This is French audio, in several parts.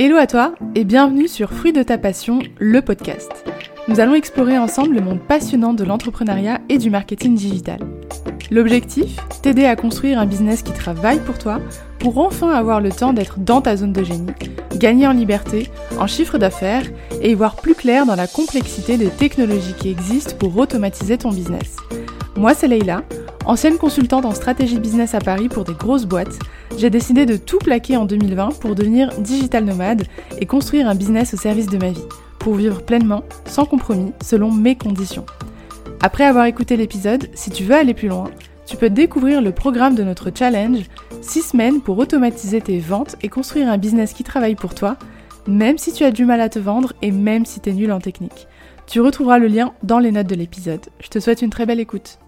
Hello à toi et bienvenue sur Fruit de ta passion, le podcast. Nous allons explorer ensemble le monde passionnant de l'entrepreneuriat et du marketing digital. L'objectif T'aider à construire un business qui travaille pour toi pour enfin avoir le temps d'être dans ta zone de génie, gagner en liberté, en chiffre d'affaires et y voir plus clair dans la complexité des technologies qui existent pour automatiser ton business. Moi, c'est Leïla, ancienne consultante en stratégie business à Paris pour des grosses boîtes. J'ai décidé de tout plaquer en 2020 pour devenir digital nomade et construire un business au service de ma vie, pour vivre pleinement, sans compromis, selon mes conditions. Après avoir écouté l'épisode, si tu veux aller plus loin, tu peux découvrir le programme de notre challenge 6 semaines pour automatiser tes ventes et construire un business qui travaille pour toi, même si tu as du mal à te vendre et même si tu es nul en technique. Tu retrouveras le lien dans les notes de l'épisode. Je te souhaite une très belle écoute.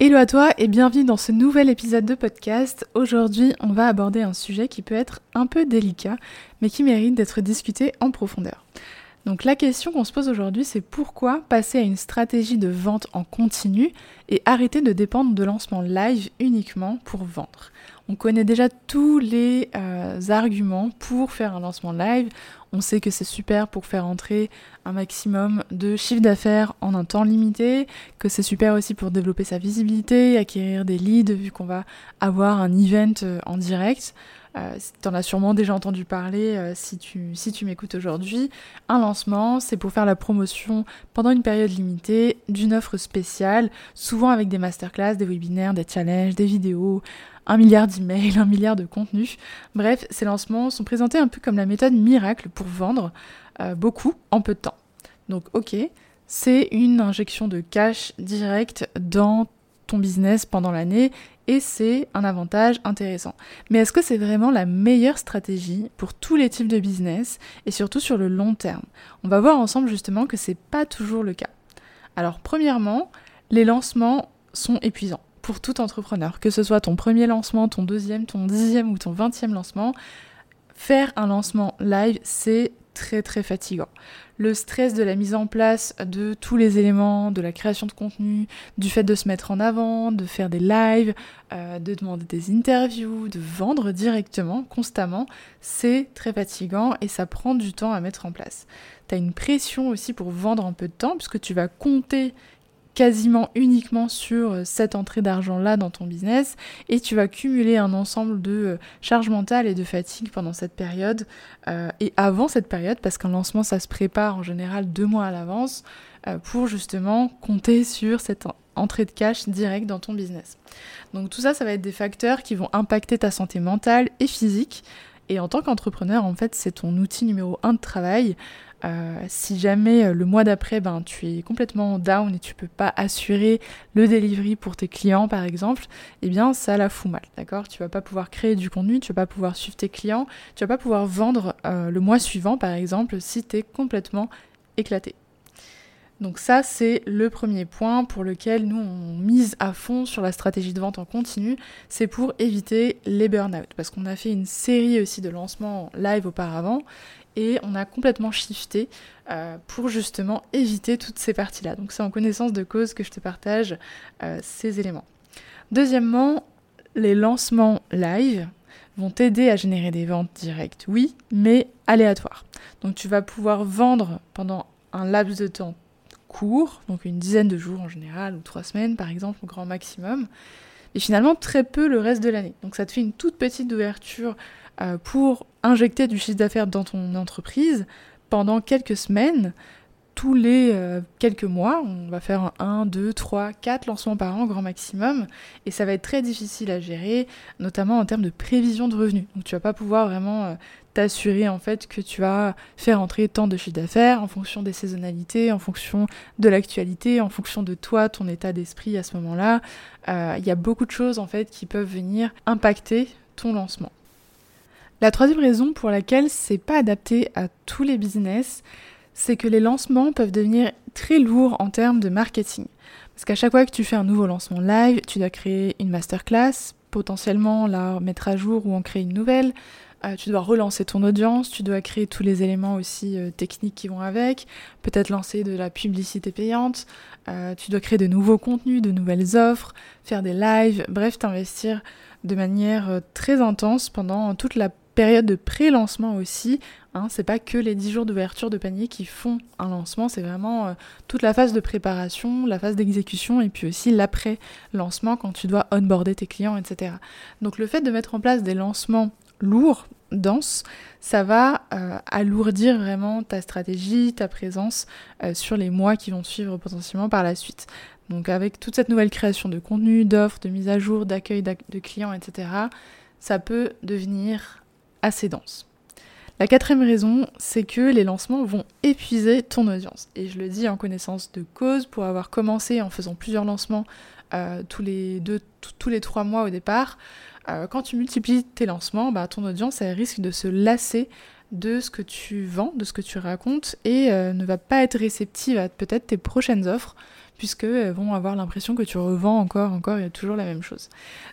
Hello à toi et bienvenue dans ce nouvel épisode de podcast. Aujourd'hui, on va aborder un sujet qui peut être un peu délicat, mais qui mérite d'être discuté en profondeur. Donc la question qu'on se pose aujourd'hui, c'est pourquoi passer à une stratégie de vente en continu et arrêter de dépendre de lancements live uniquement pour vendre? On connaît déjà tous les euh, arguments pour faire un lancement live. On sait que c'est super pour faire entrer un maximum de chiffre d'affaires en un temps limité, que c'est super aussi pour développer sa visibilité, acquérir des leads vu qu'on va avoir un event euh, en direct. Euh, tu en as sûrement déjà entendu parler euh, si tu, si tu m'écoutes aujourd'hui. Un lancement, c'est pour faire la promotion pendant une période limitée d'une offre spéciale, souvent avec des masterclass, des webinaires, des challenges, des vidéos, un milliard d'emails, un milliard de contenus. Bref, ces lancements sont présentés un peu comme la méthode miracle pour vendre euh, beaucoup en peu de temps. Donc ok, c'est une injection de cash direct dans ton business pendant l'année et c'est un avantage intéressant. Mais est-ce que c'est vraiment la meilleure stratégie pour tous les types de business et surtout sur le long terme? On va voir ensemble justement que c'est pas toujours le cas. Alors premièrement, les lancements sont épuisants pour tout entrepreneur, que ce soit ton premier lancement, ton deuxième, ton dixième ou ton vingtième lancement, faire un lancement live, c'est très très fatigant. Le stress de la mise en place de tous les éléments, de la création de contenu, du fait de se mettre en avant, de faire des lives, euh, de demander des interviews, de vendre directement, constamment, c'est très fatigant et ça prend du temps à mettre en place. Tu as une pression aussi pour vendre en peu de temps puisque tu vas compter quasiment uniquement sur euh, cette entrée d'argent-là dans ton business et tu vas cumuler un ensemble de euh, charges mentales et de fatigue pendant cette période euh, et avant cette période parce qu'un lancement ça se prépare en général deux mois à l'avance pour justement compter sur cette entrée de cash direct dans ton business. Donc tout ça, ça va être des facteurs qui vont impacter ta santé mentale et physique. Et en tant qu'entrepreneur, en fait, c'est ton outil numéro un de travail. Euh, si jamais euh, le mois d'après, ben, tu es complètement down et tu peux pas assurer le delivery pour tes clients, par exemple, eh bien, ça la fout mal, d'accord? Tu vas pas pouvoir créer du contenu, tu vas pas pouvoir suivre tes clients, tu vas pas pouvoir vendre euh, le mois suivant, par exemple, si tu es complètement éclaté. Donc ça, c'est le premier point pour lequel nous, on mise à fond sur la stratégie de vente en continu, c'est pour éviter les burn-out. Parce qu'on a fait une série aussi de lancements live auparavant, et on a complètement shifté euh, pour justement éviter toutes ces parties-là. Donc c'est en connaissance de cause que je te partage euh, ces éléments. Deuxièmement, les lancements live vont t'aider à générer des ventes directes, oui, mais aléatoires. Donc tu vas pouvoir vendre pendant un laps de temps court, donc une dizaine de jours en général, ou trois semaines par exemple au grand maximum, et finalement très peu le reste de l'année. Donc ça te fait une toute petite ouverture pour injecter du chiffre d'affaires dans ton entreprise pendant quelques semaines, tous les euh, quelques mois, on va faire un 1, 2, 3, 4 lancements par an, grand maximum, et ça va être très difficile à gérer, notamment en termes de prévision de revenus. Donc tu vas pas pouvoir vraiment euh, t'assurer en fait que tu vas faire entrer tant de chiffre d'affaires en fonction des saisonnalités, en fonction de l'actualité, en fonction de toi, ton état d'esprit à ce moment-là. Il y a beaucoup de choses en fait qui peuvent venir impacter ton lancement. La troisième raison pour laquelle c'est pas adapté à tous les business, c'est que les lancements peuvent devenir très lourds en termes de marketing. Parce qu'à chaque fois que tu fais un nouveau lancement live, tu dois créer une masterclass, potentiellement la mettre à jour ou en créer une nouvelle, euh, tu dois relancer ton audience, tu dois créer tous les éléments aussi euh, techniques qui vont avec, peut-être lancer de la publicité payante, euh, tu dois créer de nouveaux contenus, de nouvelles offres, faire des lives, bref, t'investir de manière très intense pendant toute la période de pré-lancement aussi. Hein, c'est pas que les 10 jours d'ouverture de panier qui font un lancement, c'est vraiment toute la phase de préparation, la phase d'exécution et puis aussi l'après-lancement quand tu dois onboarder tes clients, etc. Donc le fait de mettre en place des lancements lourd, dense, ça va euh, alourdir vraiment ta stratégie, ta présence euh, sur les mois qui vont suivre potentiellement par la suite. Donc avec toute cette nouvelle création de contenu, d'offres, de mise à jour, d'accueil de clients, etc., ça peut devenir assez dense. La quatrième raison, c'est que les lancements vont épuiser ton audience. Et je le dis en connaissance de cause, pour avoir commencé en faisant plusieurs lancements euh, tous les trois mois au départ, euh, quand tu multiplies tes lancements, bah, ton audience elle risque de se lasser de ce que tu vends, de ce que tu racontes, et euh, ne va pas être réceptive à peut-être tes prochaines offres, puisqu'elles vont avoir l'impression que tu revends encore, encore et toujours la même chose.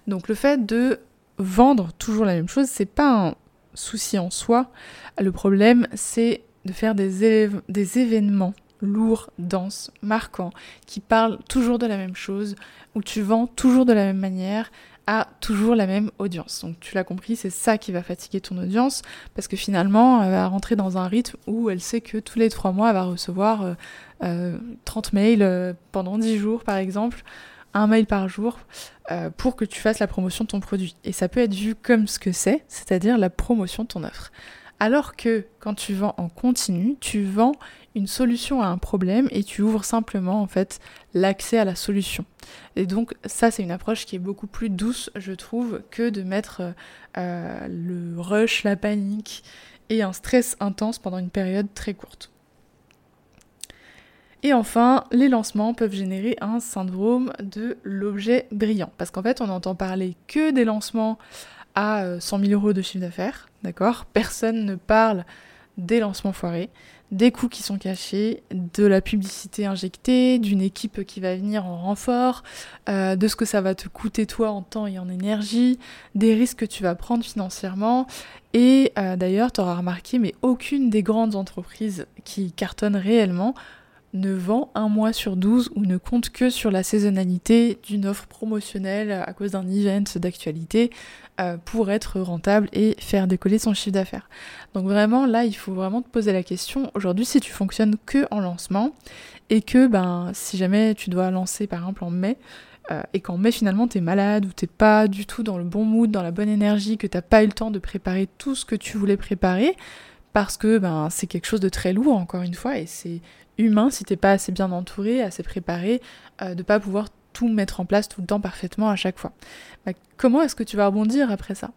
Donc le fait de vendre toujours la même chose, c'est pas un souci en soi. Le problème, c'est de faire des, événements lourds, denses, marquants, qui parlent toujours de la même chose, où tu vends toujours de la même manière, a toujours la même audience. Donc tu l'as compris, c'est ça qui va fatiguer ton audience, parce que finalement, elle va rentrer dans un rythme où elle sait que tous les trois mois, elle va recevoir 30 euh, euh, mails euh, pendant 10 jours, par exemple, un mail par jour, pour que tu fasses la promotion de ton produit. Et ça peut être vu comme ce que c'est, c'est-à-dire la promotion de ton offre. Alors que quand tu vends en continu, tu vends une solution à un problème et tu ouvres simplement en fait l'accès à la solution. Et donc ça c'est une approche qui est beaucoup plus douce je trouve que de mettre euh, le rush, la panique et un stress intense pendant une période très courte. Et enfin, les lancements peuvent générer un syndrome de l'objet brillant. Parce qu'en fait, on n'entend parler que des lancements à 100 euh, 000 euros de chiffre d'affaires, d'accord? Personne ne parle des lancements foirés, des coûts qui sont cachés, de la publicité injectée, d'une équipe qui va venir en renfort, euh, de ce que ça va te coûter toi en temps et en énergie, des risques que tu vas prendre financièrement. Et euh, d'ailleurs, tu auras remarqué, mais aucune des grandes entreprises qui cartonnent réellement ne vend un mois sur 12 ou ne compte que sur la saisonnalité d'une offre promotionnelle à cause d'un event d'actualité euh, pour être rentable et faire décoller son chiffre d'affaires. Donc vraiment là il faut vraiment te poser la question aujourd'hui si tu fonctionnes que en lancement et que ben si jamais tu dois lancer par exemple en mai euh, et qu'en mai finalement t'es malade ou t'es pas du tout dans le bon mood, dans la bonne énergie, que t'as pas eu le temps de préparer tout ce que tu voulais préparer, parce que ben c'est quelque chose de très lourd encore une fois et c'est humain si t'es pas assez bien entouré, assez préparé, euh, de pas pouvoir tout mettre en place tout le temps parfaitement à chaque fois. Bah, comment est-ce que tu vas rebondir après ça?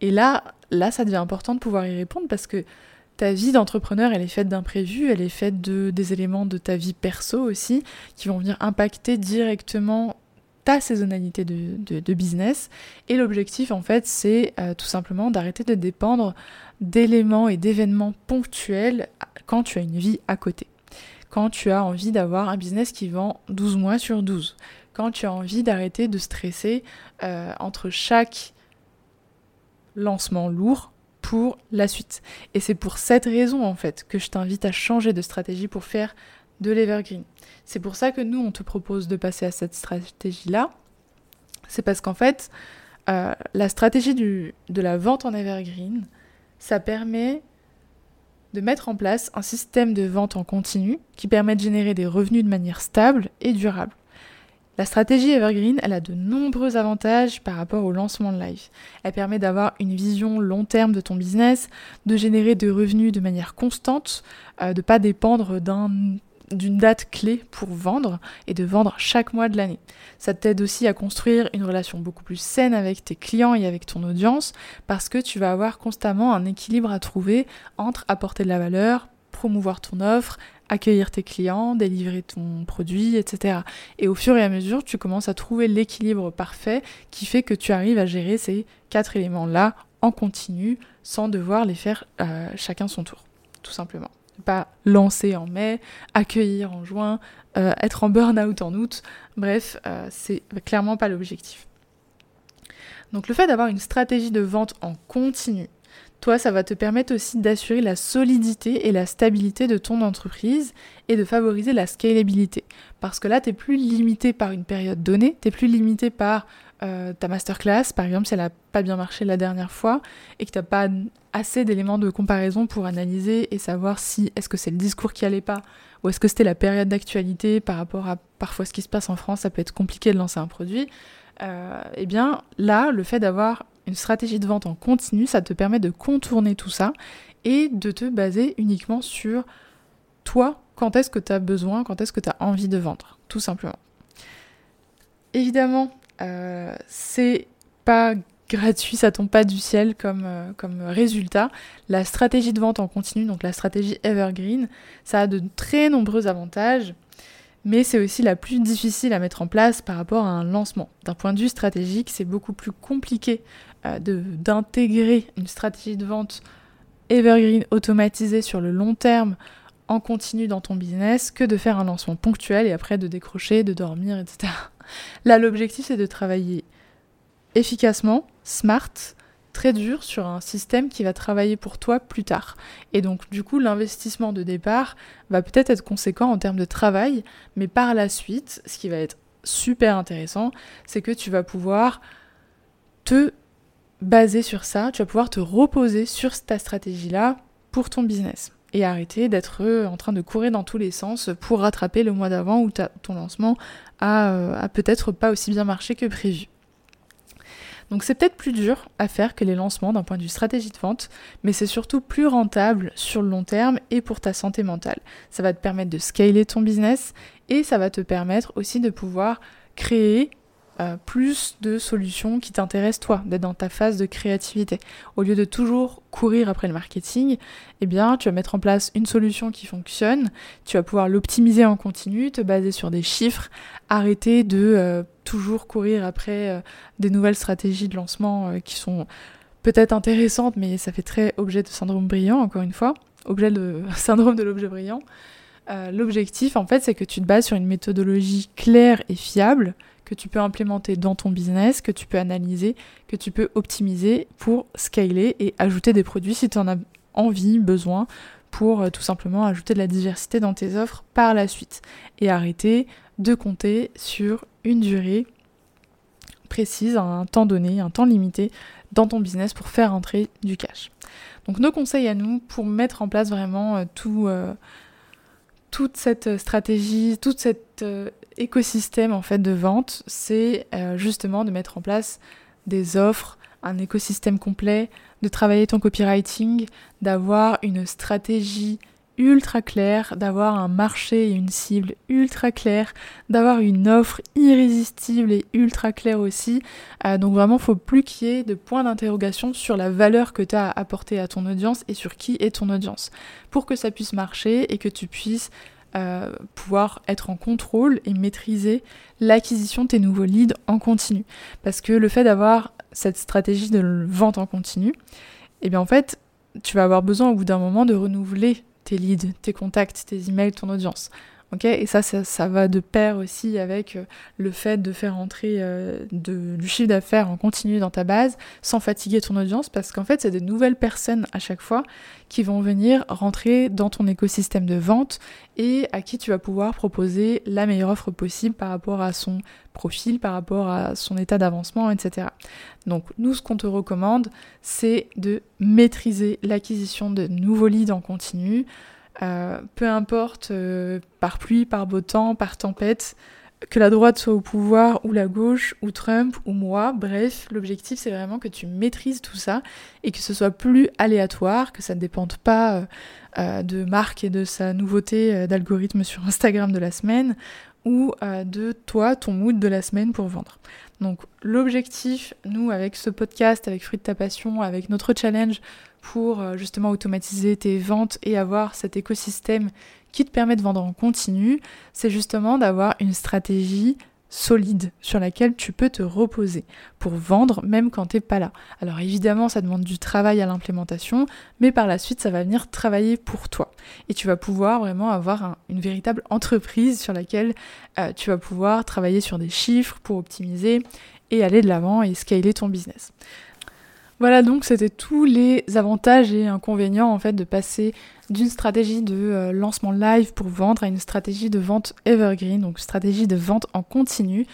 Et là, là, ça devient important de pouvoir y répondre parce que ta vie d'entrepreneur, elle est faite d'imprévus, elle est faite de des éléments de ta vie perso aussi qui vont venir impacter directement ta saisonnalité de, business. Et l'objectif, en fait, c'est euh, tout simplement d'arrêter de dépendre d'éléments et d'événements ponctuels quand tu as une vie à côté quand tu as envie d'avoir un business qui vend 12 mois sur 12, quand tu as envie d'arrêter de stresser euh, entre chaque lancement lourd pour la suite. Et c'est pour cette raison en fait que je t'invite à changer de stratégie pour faire de l'evergreen. C'est pour ça que nous on te propose de passer à cette stratégie-là. C'est parce qu'en fait, euh, la stratégie du, de la vente en evergreen, ça permet de mettre en place un système de vente en continu qui permet de générer des revenus de manière stable et durable. La stratégie Evergreen, elle a de nombreux avantages par rapport au lancement de live. Elle permet d'avoir une vision long terme de ton business, de générer des revenus de manière constante, euh, de ne pas dépendre d'un d'une date clé pour vendre et de vendre chaque mois de l'année. Ça t'aide aussi à construire une relation beaucoup plus saine avec tes clients et avec ton audience parce que tu vas avoir constamment un équilibre à trouver entre apporter de la valeur, promouvoir ton offre, accueillir tes clients, délivrer ton produit, etc. Et au fur et à mesure, tu commences à trouver l'équilibre parfait qui fait que tu arrives à gérer ces quatre éléments-là en continu sans devoir les faire euh, chacun son tour, tout simplement pas lancer en mai, accueillir en juin, euh, être en burn-out en août. Bref, euh, c'est clairement pas l'objectif. Donc le fait d'avoir une stratégie de vente en continu toi, ça va te permettre aussi d'assurer la solidité et la stabilité de ton entreprise et de favoriser la scalabilité. Parce que là, tu n'es plus limité par une période donnée, tu n'es plus limité par euh, ta masterclass, par exemple, si elle n'a pas bien marché la dernière fois et que tu n'as pas assez d'éléments de comparaison pour analyser et savoir si est-ce que c'est le discours qui allait pas ou est-ce que c'était la période d'actualité par rapport à parfois ce qui se passe en France, ça peut être compliqué de lancer un produit. Euh, eh bien là, le fait d'avoir une stratégie de vente en continu, ça te permet de contourner tout ça et de te baser uniquement sur toi, quand est-ce que tu as besoin, quand est-ce que tu as envie de vendre, tout simplement. Évidemment, euh, c'est pas gratuit, ça tombe pas du ciel comme, euh, comme résultat. La stratégie de vente en continu, donc la stratégie Evergreen, ça a de très nombreux avantages mais c'est aussi la plus difficile à mettre en place par rapport à un lancement. D'un point de vue stratégique, c'est beaucoup plus compliqué d'intégrer une stratégie de vente evergreen automatisée sur le long terme en continu dans ton business que de faire un lancement ponctuel et après de décrocher, de dormir, etc. Là, l'objectif, c'est de travailler efficacement, smart, très dur sur un système qui va travailler pour toi plus tard. Et donc du coup l'investissement de départ va peut-être être conséquent en termes de travail, mais par la suite, ce qui va être super intéressant, c'est que tu vas pouvoir te baser sur ça, tu vas pouvoir te reposer sur ta stratégie-là pour ton business et arrêter d'être euh, en train de courir dans tous les sens pour rattraper le mois d'avant où ton lancement euh, a peut-être pas aussi bien marché que prévu. Donc c'est peut-être plus dur à faire que les lancements d'un point de vue stratégie de vente, mais c'est surtout plus rentable sur le long terme et pour ta santé mentale. Ça va te permettre de scaler ton business et ça va te permettre aussi de pouvoir créer euh, plus de solutions qui t'intéressent toi, d'être dans ta phase de créativité. Au lieu de toujours courir après le marketing, eh bien, tu vas mettre en place une solution qui fonctionne, tu vas pouvoir l'optimiser en continu, te baser sur des chiffres, arrêter de euh, toujours courir après euh, des nouvelles stratégies de lancement qui sont peut-être intéressantes, mais ça fait très objet de syndrome brillant, encore une fois, objet de syndrome de l'objet brillant. L'objectif, en fait, c'est que tu te bases sur une méthodologie claire et fiable que tu peux implémenter dans ton business, que tu peux analyser, que tu peux optimiser pour scaler et ajouter des produits si tu en as envie, besoin, pour euh, tout simplement ajouter de la diversité dans tes offres par la suite. Et arrêter de compter sur une durée précise, un temps donné, un temps limité dans ton business pour faire entrer du cash. Donc nos conseils à nous pour mettre en place vraiment euh, tout, euh, toute cette stratégie, toute cette écosystème en fait de vente, c'est euh, justement de mettre en place des offres, un écosystème complet, de travailler ton copywriting, d'avoir une stratégie ultra claire, d'avoir un marché et une cible ultra claire, d'avoir une offre irrésistible et ultra claire aussi. Euh, donc vraiment, faut plus qu'il y ait de points d'interrogation sur la valeur que tu as apportée à ton audience et sur qui est ton audience. Pour que ça puisse marcher et que tu puisses euh, pouvoir être en contrôle et maîtriser l'acquisition de tes nouveaux leads en continu. Parce que le fait d'avoir cette stratégie de vente en continu, eh bien en fait, tu vas avoir besoin au bout d'un moment de renouveler tes leads, tes contacts, tes emails, ton audience et ça, ça, va de pair aussi avec euh, le fait de faire entrer euh, du chiffre d'affaires en continu dans ta base sans fatiguer ton audience parce qu'en fait, c'est des nouvelles personnes à chaque fois qui vont venir rentrer dans ton écosystème de vente et à qui tu vas pouvoir proposer la meilleure offre possible par rapport à son profil, par rapport à son état d'avancement, etc. Donc nous, ce qu'on te recommande, c'est de maîtriser l'acquisition de nouveaux leads en continu, euh, peu importe euh, par pluie, par beau temps, par tempête, que la droite soit au pouvoir ou la gauche ou Trump ou moi, bref, l'objectif c'est vraiment que tu maîtrises tout ça et que ce soit plus aléatoire, que ça ne dépende pas euh, de Marc et de sa nouveauté d'algorithme sur Instagram de la semaine ou de toi, ton mood de la semaine pour vendre. Donc l'objectif, nous, avec ce podcast, avec Fruit de ta passion, avec notre challenge pour euh, justement automatiser tes ventes et avoir cet écosystème qui te permet de vendre en continu, c'est justement d'avoir une stratégie solide sur laquelle tu peux te reposer pour vendre même quand t'es pas là. Alors évidemment ça demande du travail à l'implémentation, mais par la suite ça va venir travailler pour toi. Et tu vas pouvoir vraiment avoir une véritable entreprise sur laquelle euh, tu vas pouvoir travailler sur des chiffres pour optimiser et aller de l'avant et scaler ton business. Voilà donc c'était tous les avantages et inconvénients en fait de passer d'une stratégie de euh, lancement live pour vendre à une stratégie de vente evergreen, donc stratégie de vente en continu.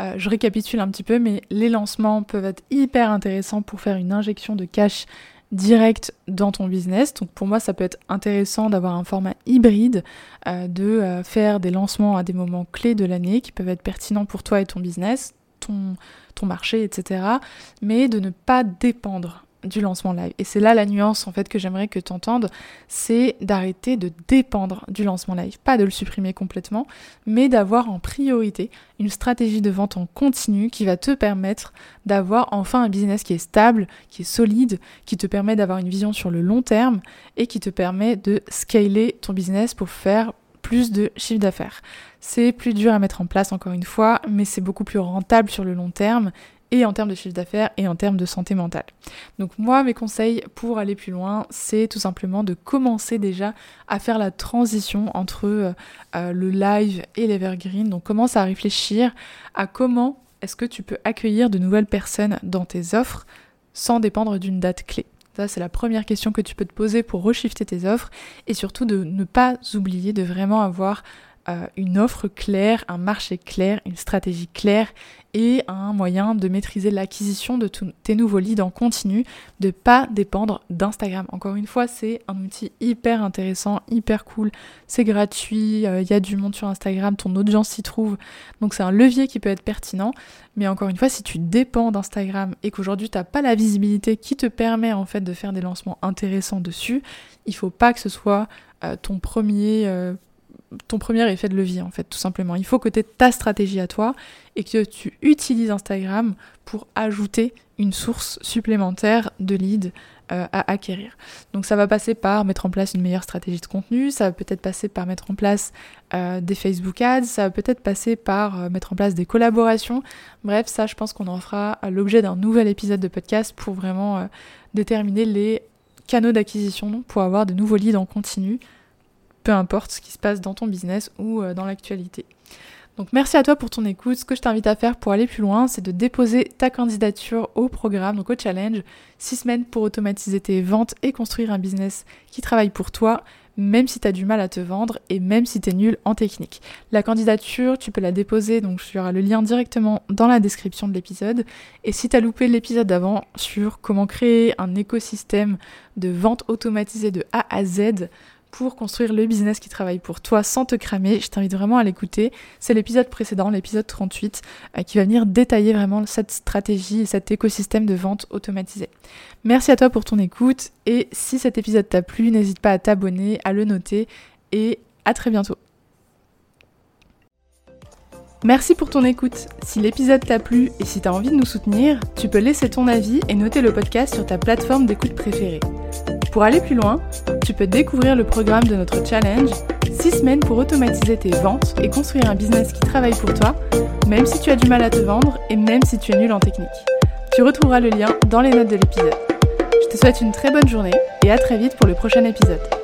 Euh, je récapitule un petit peu, mais les lancements peuvent être hyper intéressants pour faire une injection de cash direct dans ton business. Donc pour moi, ça peut être intéressant d'avoir un format hybride, euh, de faire des lancements à des moments clés de l'année qui peuvent être pertinents pour toi et ton business, ton, marché, etc. Mais de ne pas dépendre du lancement live. Et c'est là la nuance en fait que j'aimerais que tu entendes, c'est d'arrêter de dépendre du lancement live, pas de le supprimer complètement, mais d'avoir en priorité une stratégie de vente en continu qui va te permettre d'avoir enfin un business qui est stable, qui est solide, qui te permet d'avoir une vision sur le long terme et qui te permet de scaler ton business pour faire plus de chiffre d'affaires. C'est plus dur à mettre en place encore une fois, mais c'est beaucoup plus rentable sur le long terme et en termes de chiffre d'affaires et en termes de santé mentale. Donc moi, mes conseils pour aller plus loin, c'est tout simplement de commencer déjà à faire la transition entre euh, euh, le live et l'evergreen. Donc commence à réfléchir à comment est-ce que tu peux accueillir de nouvelles personnes dans tes offres sans dépendre d'une date clé. Ça, c'est la première question que tu peux te poser pour reshifter tes offres et surtout de ne pas oublier de vraiment avoir euh, une offre claire, un marché clair, une stratégie claire et un moyen de maîtriser l'acquisition de tes nouveaux leads en continu, de pas dépendre d'Instagram. Encore une fois, c'est un outil hyper intéressant, hyper cool, c'est gratuit, il euh, y a du monde sur Instagram, ton audience s'y trouve, donc c'est un levier qui peut être pertinent. Mais encore une fois, si tu dépends d'Instagram et qu'aujourd'hui tu n'as pas la visibilité qui te permet en fait de faire des lancements intéressants dessus, il faut pas que ce soit euh, ton premier ton premier effet de levier en fait tout simplement. Il faut que tu aies ta stratégie à toi et que tu utilises Instagram pour ajouter une source supplémentaire de leads euh, à acquérir. Donc ça va passer par mettre en place une meilleure stratégie de contenu, ça va peut-être passer par mettre en place euh, des Facebook Ads, ça va peut-être passer par euh, mettre en place des collaborations. Bref, ça je pense qu'on en fera l'objet d'un nouvel épisode de podcast pour vraiment déterminer les canaux d'acquisition pour avoir de nouveaux leads en continu peu importe ce qui se passe dans ton business ou euh, dans l'actualité. Donc merci à toi pour ton écoute. Ce que je t'invite à faire pour aller plus loin, c'est de déposer ta candidature au programme, donc au challenge, 6 semaines pour automatiser tes ventes et construire un business qui travaille pour toi, même si tu as du mal à te vendre et même si tu es nul en technique. La candidature, tu peux la déposer, donc aura le lien directement dans la description de l'épisode. Et si tu as loupé l'épisode d'avant sur comment créer un écosystème de vente automatisée de A à Z, pour construire le business qui travaille pour toi sans te cramer. Je t'invite vraiment à l'écouter. C'est l'épisode précédent, l'épisode 38, euh, qui va venir détailler vraiment cette stratégie et cet écosystème de vente automatisé. Merci à toi pour ton écoute et si cet épisode t'a plu, n'hésite pas à t'abonner, à le noter et à très bientôt. Merci pour ton écoute. Si l'épisode t'a plu et si t'as envie de nous soutenir, tu peux laisser ton avis et noter le podcast sur ta plateforme d'écoute préférée. Pour aller plus loin, tu peux découvrir le programme de notre challenge 6 semaines pour automatiser tes ventes et construire un business qui travaille pour toi, même si tu as du mal à te vendre et même si tu es nul en technique. Tu retrouveras le lien dans les notes de l'épisode. Je te souhaite une très bonne journée et à très vite pour le prochain épisode.